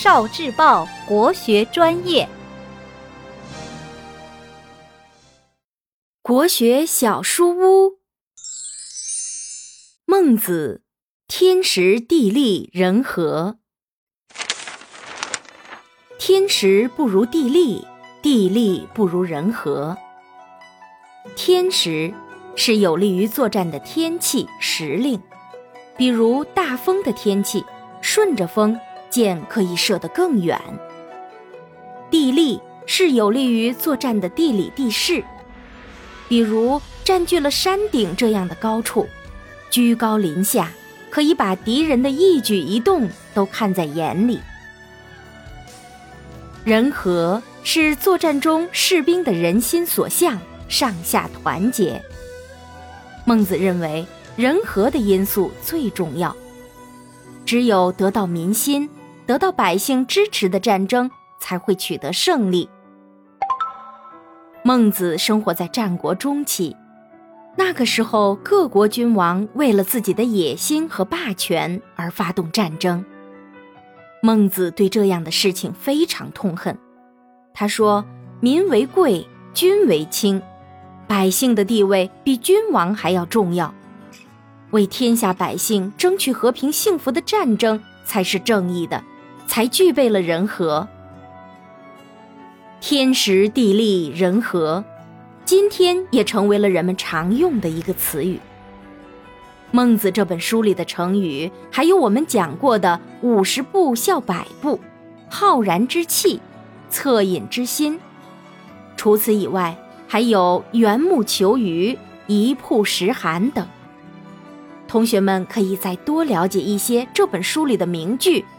少智报国学专业，国学小书屋。孟子：天时地利人和。天时不如地利，地利不如人和。天时是有利于作战的天气时令，比如大风的天气，顺着风。箭可以射得更远。地利是有利于作战的地理地势，比如占据了山顶这样的高处，居高临下，可以把敌人的一举一动都看在眼里。人和是作战中士兵的人心所向，上下团结。孟子认为，人和的因素最重要，只有得到民心。得到百姓支持的战争才会取得胜利。孟子生活在战国中期，那个时候各国君王为了自己的野心和霸权而发动战争。孟子对这样的事情非常痛恨。他说：“民为贵，君为轻，百姓的地位比君王还要重要。为天下百姓争取和平幸福的战争才是正义的。”才具备了人和，天时地利人和，今天也成为了人们常用的一个词语。孟子这本书里的成语，还有我们讲过的“五十步笑百步”、“浩然之气”、“恻隐之心”。除此以外，还有“缘木求鱼”、“一曝十寒”等。同学们可以再多了解一些这本书里的名句。